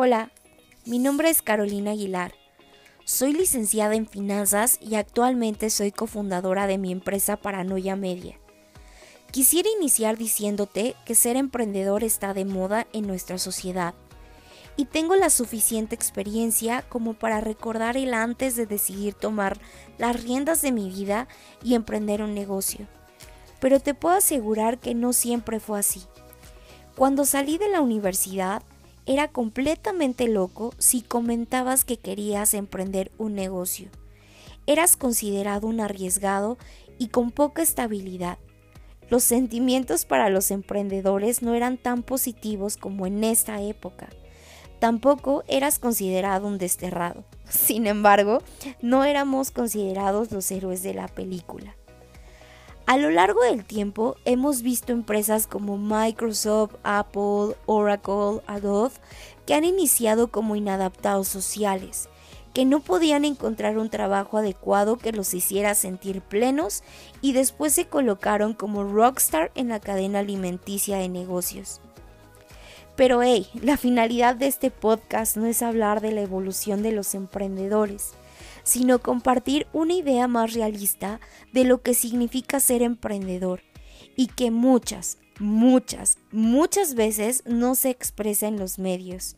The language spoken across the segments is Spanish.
Hola, mi nombre es Carolina Aguilar. Soy licenciada en finanzas y actualmente soy cofundadora de mi empresa Paranoia Media. Quisiera iniciar diciéndote que ser emprendedor está de moda en nuestra sociedad y tengo la suficiente experiencia como para recordar el antes de decidir tomar las riendas de mi vida y emprender un negocio. Pero te puedo asegurar que no siempre fue así. Cuando salí de la universidad, era completamente loco si comentabas que querías emprender un negocio. Eras considerado un arriesgado y con poca estabilidad. Los sentimientos para los emprendedores no eran tan positivos como en esta época. Tampoco eras considerado un desterrado. Sin embargo, no éramos considerados los héroes de la película. A lo largo del tiempo hemos visto empresas como Microsoft, Apple, Oracle, Adobe que han iniciado como inadaptados sociales que no podían encontrar un trabajo adecuado que los hiciera sentir plenos y después se colocaron como rockstar en la cadena alimenticia de negocios. Pero hey, la finalidad de este podcast no es hablar de la evolución de los emprendedores, sino compartir una idea más realista de lo que significa ser emprendedor y que muchas, muchas, muchas veces no se expresa en los medios.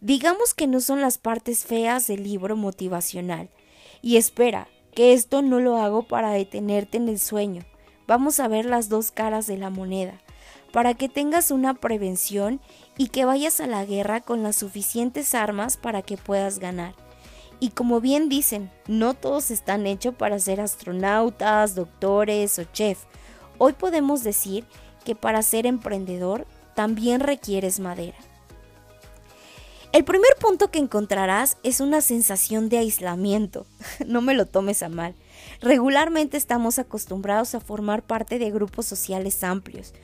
Digamos que no son las partes feas del libro motivacional. Y espera, que esto no lo hago para detenerte en el sueño. Vamos a ver las dos caras de la moneda, para que tengas una prevención y que vayas a la guerra con las suficientes armas para que puedas ganar. Y como bien dicen, no todos están hechos para ser astronautas, doctores o chef. Hoy podemos decir que para ser emprendedor también requieres madera. El primer punto que encontrarás es una sensación de aislamiento. No me lo tomes a mal. Regularmente estamos acostumbrados a formar parte de grupos sociales amplios.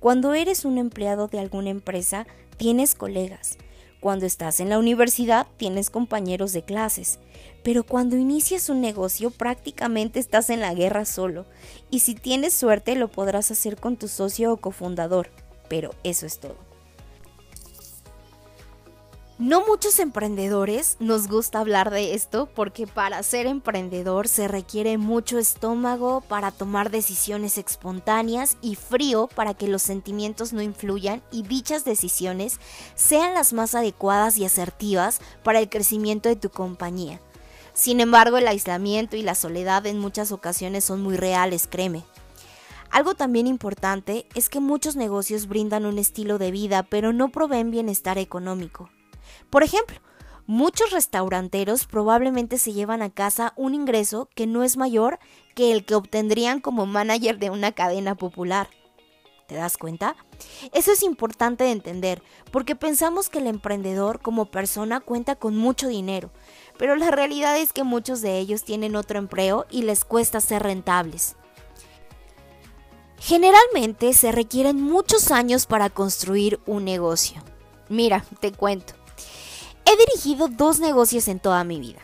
Cuando eres un empleado de alguna empresa, tienes colegas. Cuando estás en la universidad, tienes compañeros de clases. Pero cuando inicias un negocio, prácticamente estás en la guerra solo. Y si tienes suerte, lo podrás hacer con tu socio o cofundador. Pero eso es todo. No muchos emprendedores nos gusta hablar de esto porque para ser emprendedor se requiere mucho estómago para tomar decisiones espontáneas y frío para que los sentimientos no influyan y dichas decisiones sean las más adecuadas y asertivas para el crecimiento de tu compañía. Sin embargo, el aislamiento y la soledad en muchas ocasiones son muy reales, créeme. Algo también importante es que muchos negocios brindan un estilo de vida pero no proveen bienestar económico. Por ejemplo, muchos restauranteros probablemente se llevan a casa un ingreso que no es mayor que el que obtendrían como manager de una cadena popular. ¿Te das cuenta? Eso es importante de entender, porque pensamos que el emprendedor como persona cuenta con mucho dinero, pero la realidad es que muchos de ellos tienen otro empleo y les cuesta ser rentables. Generalmente se requieren muchos años para construir un negocio. Mira, te cuento. He dirigido dos negocios en toda mi vida,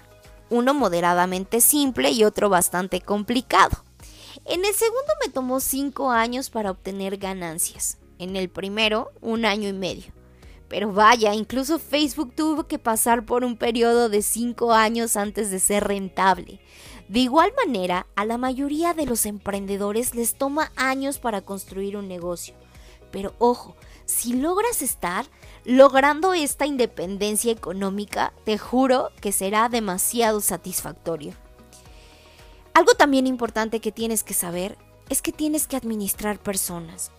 uno moderadamente simple y otro bastante complicado. En el segundo me tomó cinco años para obtener ganancias, en el primero un año y medio. Pero vaya, incluso Facebook tuvo que pasar por un periodo de cinco años antes de ser rentable. De igual manera, a la mayoría de los emprendedores les toma años para construir un negocio. Pero ojo, si logras estar logrando esta independencia económica, te juro que será demasiado satisfactorio. Algo también importante que tienes que saber es que tienes que administrar personas.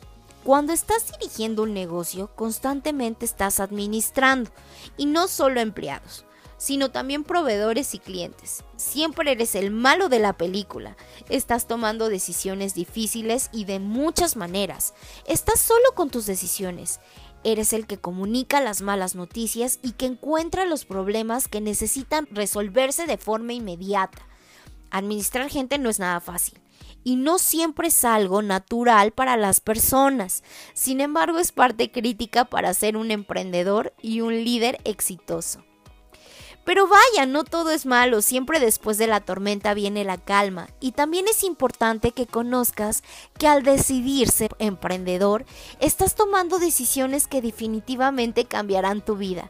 Cuando estás dirigiendo un negocio, constantemente estás administrando, y no solo empleados sino también proveedores y clientes. Siempre eres el malo de la película. Estás tomando decisiones difíciles y de muchas maneras. Estás solo con tus decisiones. Eres el que comunica las malas noticias y que encuentra los problemas que necesitan resolverse de forma inmediata. Administrar gente no es nada fácil y no siempre es algo natural para las personas. Sin embargo, es parte crítica para ser un emprendedor y un líder exitoso. Pero vaya, no todo es malo, siempre después de la tormenta viene la calma. Y también es importante que conozcas que al decidir ser emprendedor, estás tomando decisiones que definitivamente cambiarán tu vida.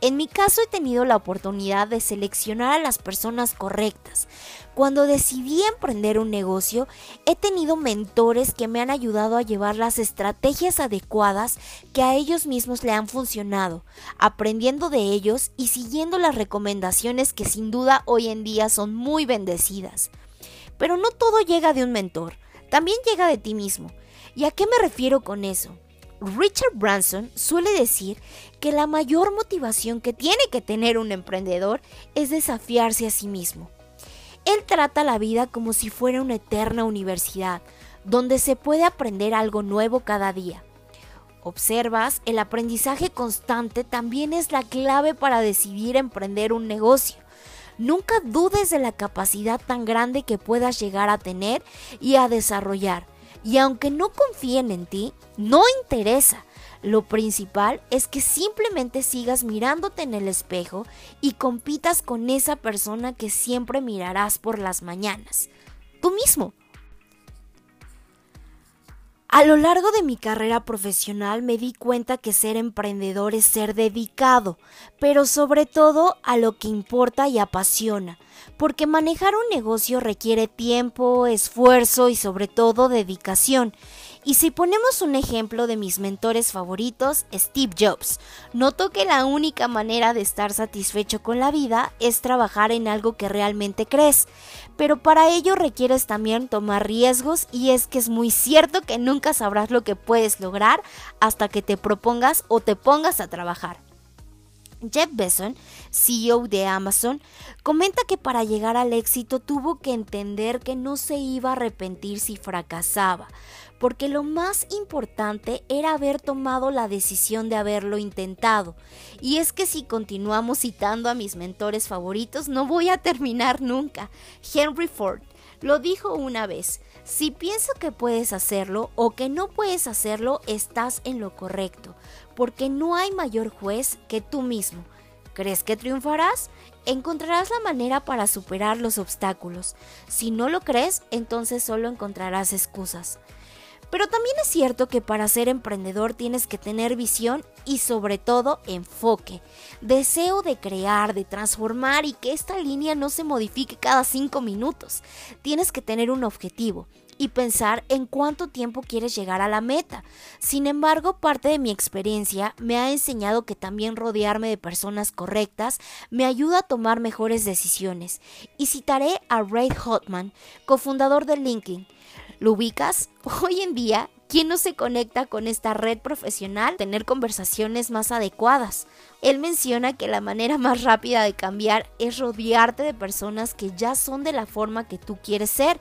En mi caso he tenido la oportunidad de seleccionar a las personas correctas. Cuando decidí emprender un negocio, he tenido mentores que me han ayudado a llevar las estrategias adecuadas que a ellos mismos le han funcionado, aprendiendo de ellos y siguiendo las recomendaciones que sin duda hoy en día son muy bendecidas. Pero no todo llega de un mentor, también llega de ti mismo. ¿Y a qué me refiero con eso? Richard Branson suele decir que la mayor motivación que tiene que tener un emprendedor es desafiarse a sí mismo. Él trata la vida como si fuera una eterna universidad, donde se puede aprender algo nuevo cada día. Observas, el aprendizaje constante también es la clave para decidir emprender un negocio. Nunca dudes de la capacidad tan grande que puedas llegar a tener y a desarrollar y aunque no confíen en ti, no interesa. Lo principal es que simplemente sigas mirándote en el espejo y compitas con esa persona que siempre mirarás por las mañanas. Tú mismo. A lo largo de mi carrera profesional me di cuenta que ser emprendedor es ser dedicado, pero sobre todo a lo que importa y apasiona, porque manejar un negocio requiere tiempo, esfuerzo y sobre todo dedicación. Y si ponemos un ejemplo de mis mentores favoritos, Steve Jobs, noto que la única manera de estar satisfecho con la vida es trabajar en algo que realmente crees, pero para ello requieres también tomar riesgos y es que es muy cierto que nunca sabrás lo que puedes lograr hasta que te propongas o te pongas a trabajar. Jeff Bezos, CEO de Amazon, comenta que para llegar al éxito tuvo que entender que no se iba a arrepentir si fracasaba, porque lo más importante era haber tomado la decisión de haberlo intentado. Y es que si continuamos citando a mis mentores favoritos, no voy a terminar nunca. Henry Ford lo dijo una vez, si pienso que puedes hacerlo o que no puedes hacerlo, estás en lo correcto, porque no hay mayor juez que tú mismo. ¿Crees que triunfarás? Encontrarás la manera para superar los obstáculos. Si no lo crees, entonces solo encontrarás excusas. Pero también es cierto que para ser emprendedor tienes que tener visión y sobre todo enfoque, deseo de crear, de transformar y que esta línea no se modifique cada cinco minutos. Tienes que tener un objetivo y pensar en cuánto tiempo quieres llegar a la meta. Sin embargo, parte de mi experiencia me ha enseñado que también rodearme de personas correctas me ayuda a tomar mejores decisiones. Y citaré a Ray Hotman, cofundador de LinkedIn, ¿Lo ubicas? Hoy en día, ¿quién no se conecta con esta red profesional? Tener conversaciones más adecuadas. Él menciona que la manera más rápida de cambiar es rodearte de personas que ya son de la forma que tú quieres ser.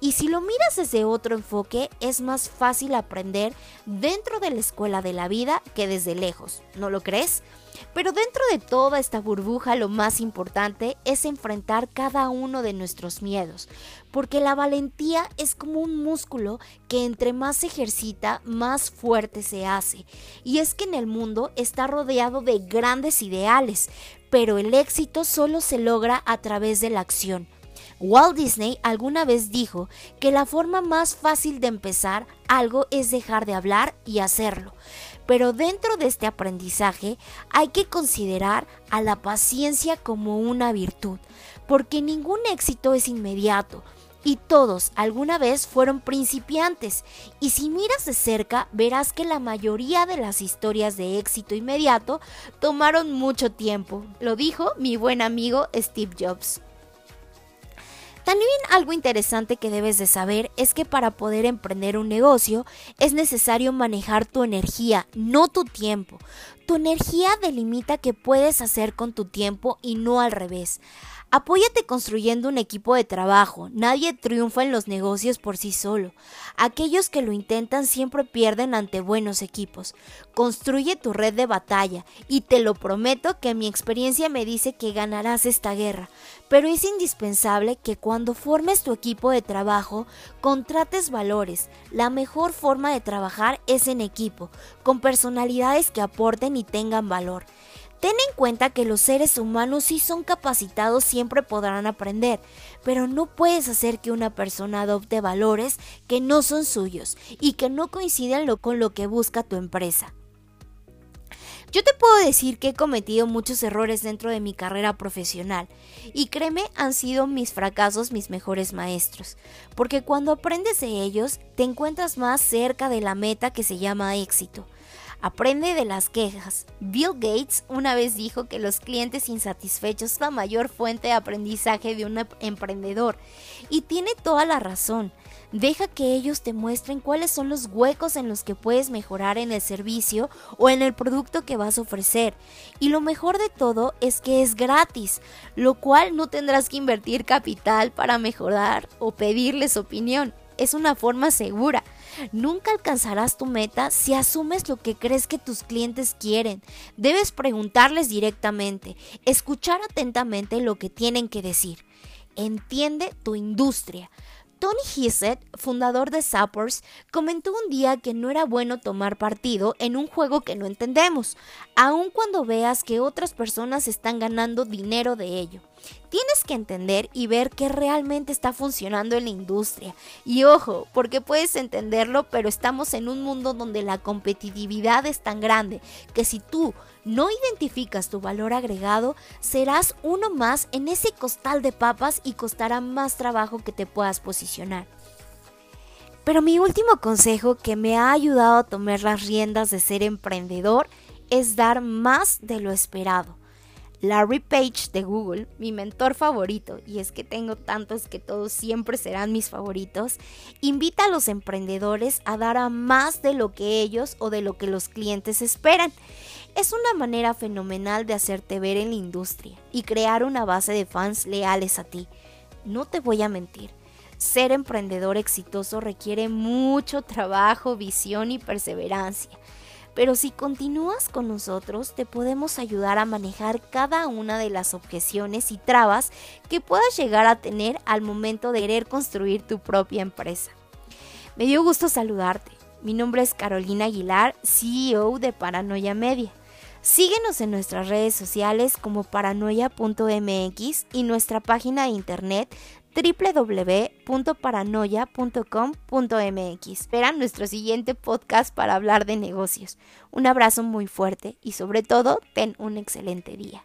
Y si lo miras desde otro enfoque, es más fácil aprender dentro de la escuela de la vida que desde lejos. ¿No lo crees? Pero dentro de toda esta burbuja lo más importante es enfrentar cada uno de nuestros miedos, porque la valentía es como un músculo que entre más se ejercita, más fuerte se hace. Y es que en el mundo está rodeado de grandes ideales, pero el éxito solo se logra a través de la acción. Walt Disney alguna vez dijo que la forma más fácil de empezar algo es dejar de hablar y hacerlo. Pero dentro de este aprendizaje hay que considerar a la paciencia como una virtud, porque ningún éxito es inmediato, y todos alguna vez fueron principiantes. Y si miras de cerca, verás que la mayoría de las historias de éxito inmediato tomaron mucho tiempo. Lo dijo mi buen amigo Steve Jobs. También algo interesante que debes de saber es que para poder emprender un negocio es necesario manejar tu energía, no tu tiempo. Tu energía delimita qué puedes hacer con tu tiempo y no al revés. Apóyate construyendo un equipo de trabajo. Nadie triunfa en los negocios por sí solo. Aquellos que lo intentan siempre pierden ante buenos equipos. Construye tu red de batalla y te lo prometo que mi experiencia me dice que ganarás esta guerra. Pero es indispensable que cuando formes tu equipo de trabajo contrates valores. La mejor forma de trabajar es en equipo, con personalidades que aporten y tengan valor. Ten en cuenta que los seres humanos si son capacitados siempre podrán aprender, pero no puedes hacer que una persona adopte valores que no son suyos y que no coinciden con lo que busca tu empresa. Yo te puedo decir que he cometido muchos errores dentro de mi carrera profesional y créeme, han sido mis fracasos mis mejores maestros, porque cuando aprendes de ellos te encuentras más cerca de la meta que se llama éxito. Aprende de las quejas. Bill Gates una vez dijo que los clientes insatisfechos son la mayor fuente de aprendizaje de un emprendedor y tiene toda la razón. Deja que ellos te muestren cuáles son los huecos en los que puedes mejorar en el servicio o en el producto que vas a ofrecer. Y lo mejor de todo es que es gratis, lo cual no tendrás que invertir capital para mejorar o pedirles opinión. Es una forma segura. Nunca alcanzarás tu meta si asumes lo que crees que tus clientes quieren. Debes preguntarles directamente, escuchar atentamente lo que tienen que decir. Entiende tu industria. Tony Hissett, fundador de Zappers, comentó un día que no era bueno tomar partido en un juego que no entendemos, aun cuando veas que otras personas están ganando dinero de ello. Tienes que entender y ver qué realmente está funcionando en la industria. Y ojo, porque puedes entenderlo, pero estamos en un mundo donde la competitividad es tan grande que si tú no identificas tu valor agregado, serás uno más en ese costal de papas y costará más trabajo que te puedas posicionar. Pero mi último consejo que me ha ayudado a tomar las riendas de ser emprendedor es dar más de lo esperado. Larry Page de Google, mi mentor favorito, y es que tengo tantos que todos siempre serán mis favoritos, invita a los emprendedores a dar a más de lo que ellos o de lo que los clientes esperan. Es una manera fenomenal de hacerte ver en la industria y crear una base de fans leales a ti. No te voy a mentir. Ser emprendedor exitoso requiere mucho trabajo, visión y perseverancia pero si continúas con nosotros te podemos ayudar a manejar cada una de las objeciones y trabas que puedas llegar a tener al momento de querer construir tu propia empresa. Me dio gusto saludarte. Mi nombre es Carolina Aguilar, CEO de Paranoia Media. Síguenos en nuestras redes sociales como paranoia.mx y nuestra página de internet www.paranoia.com.mx. Espera nuestro siguiente podcast para hablar de negocios. Un abrazo muy fuerte y sobre todo, ten un excelente día.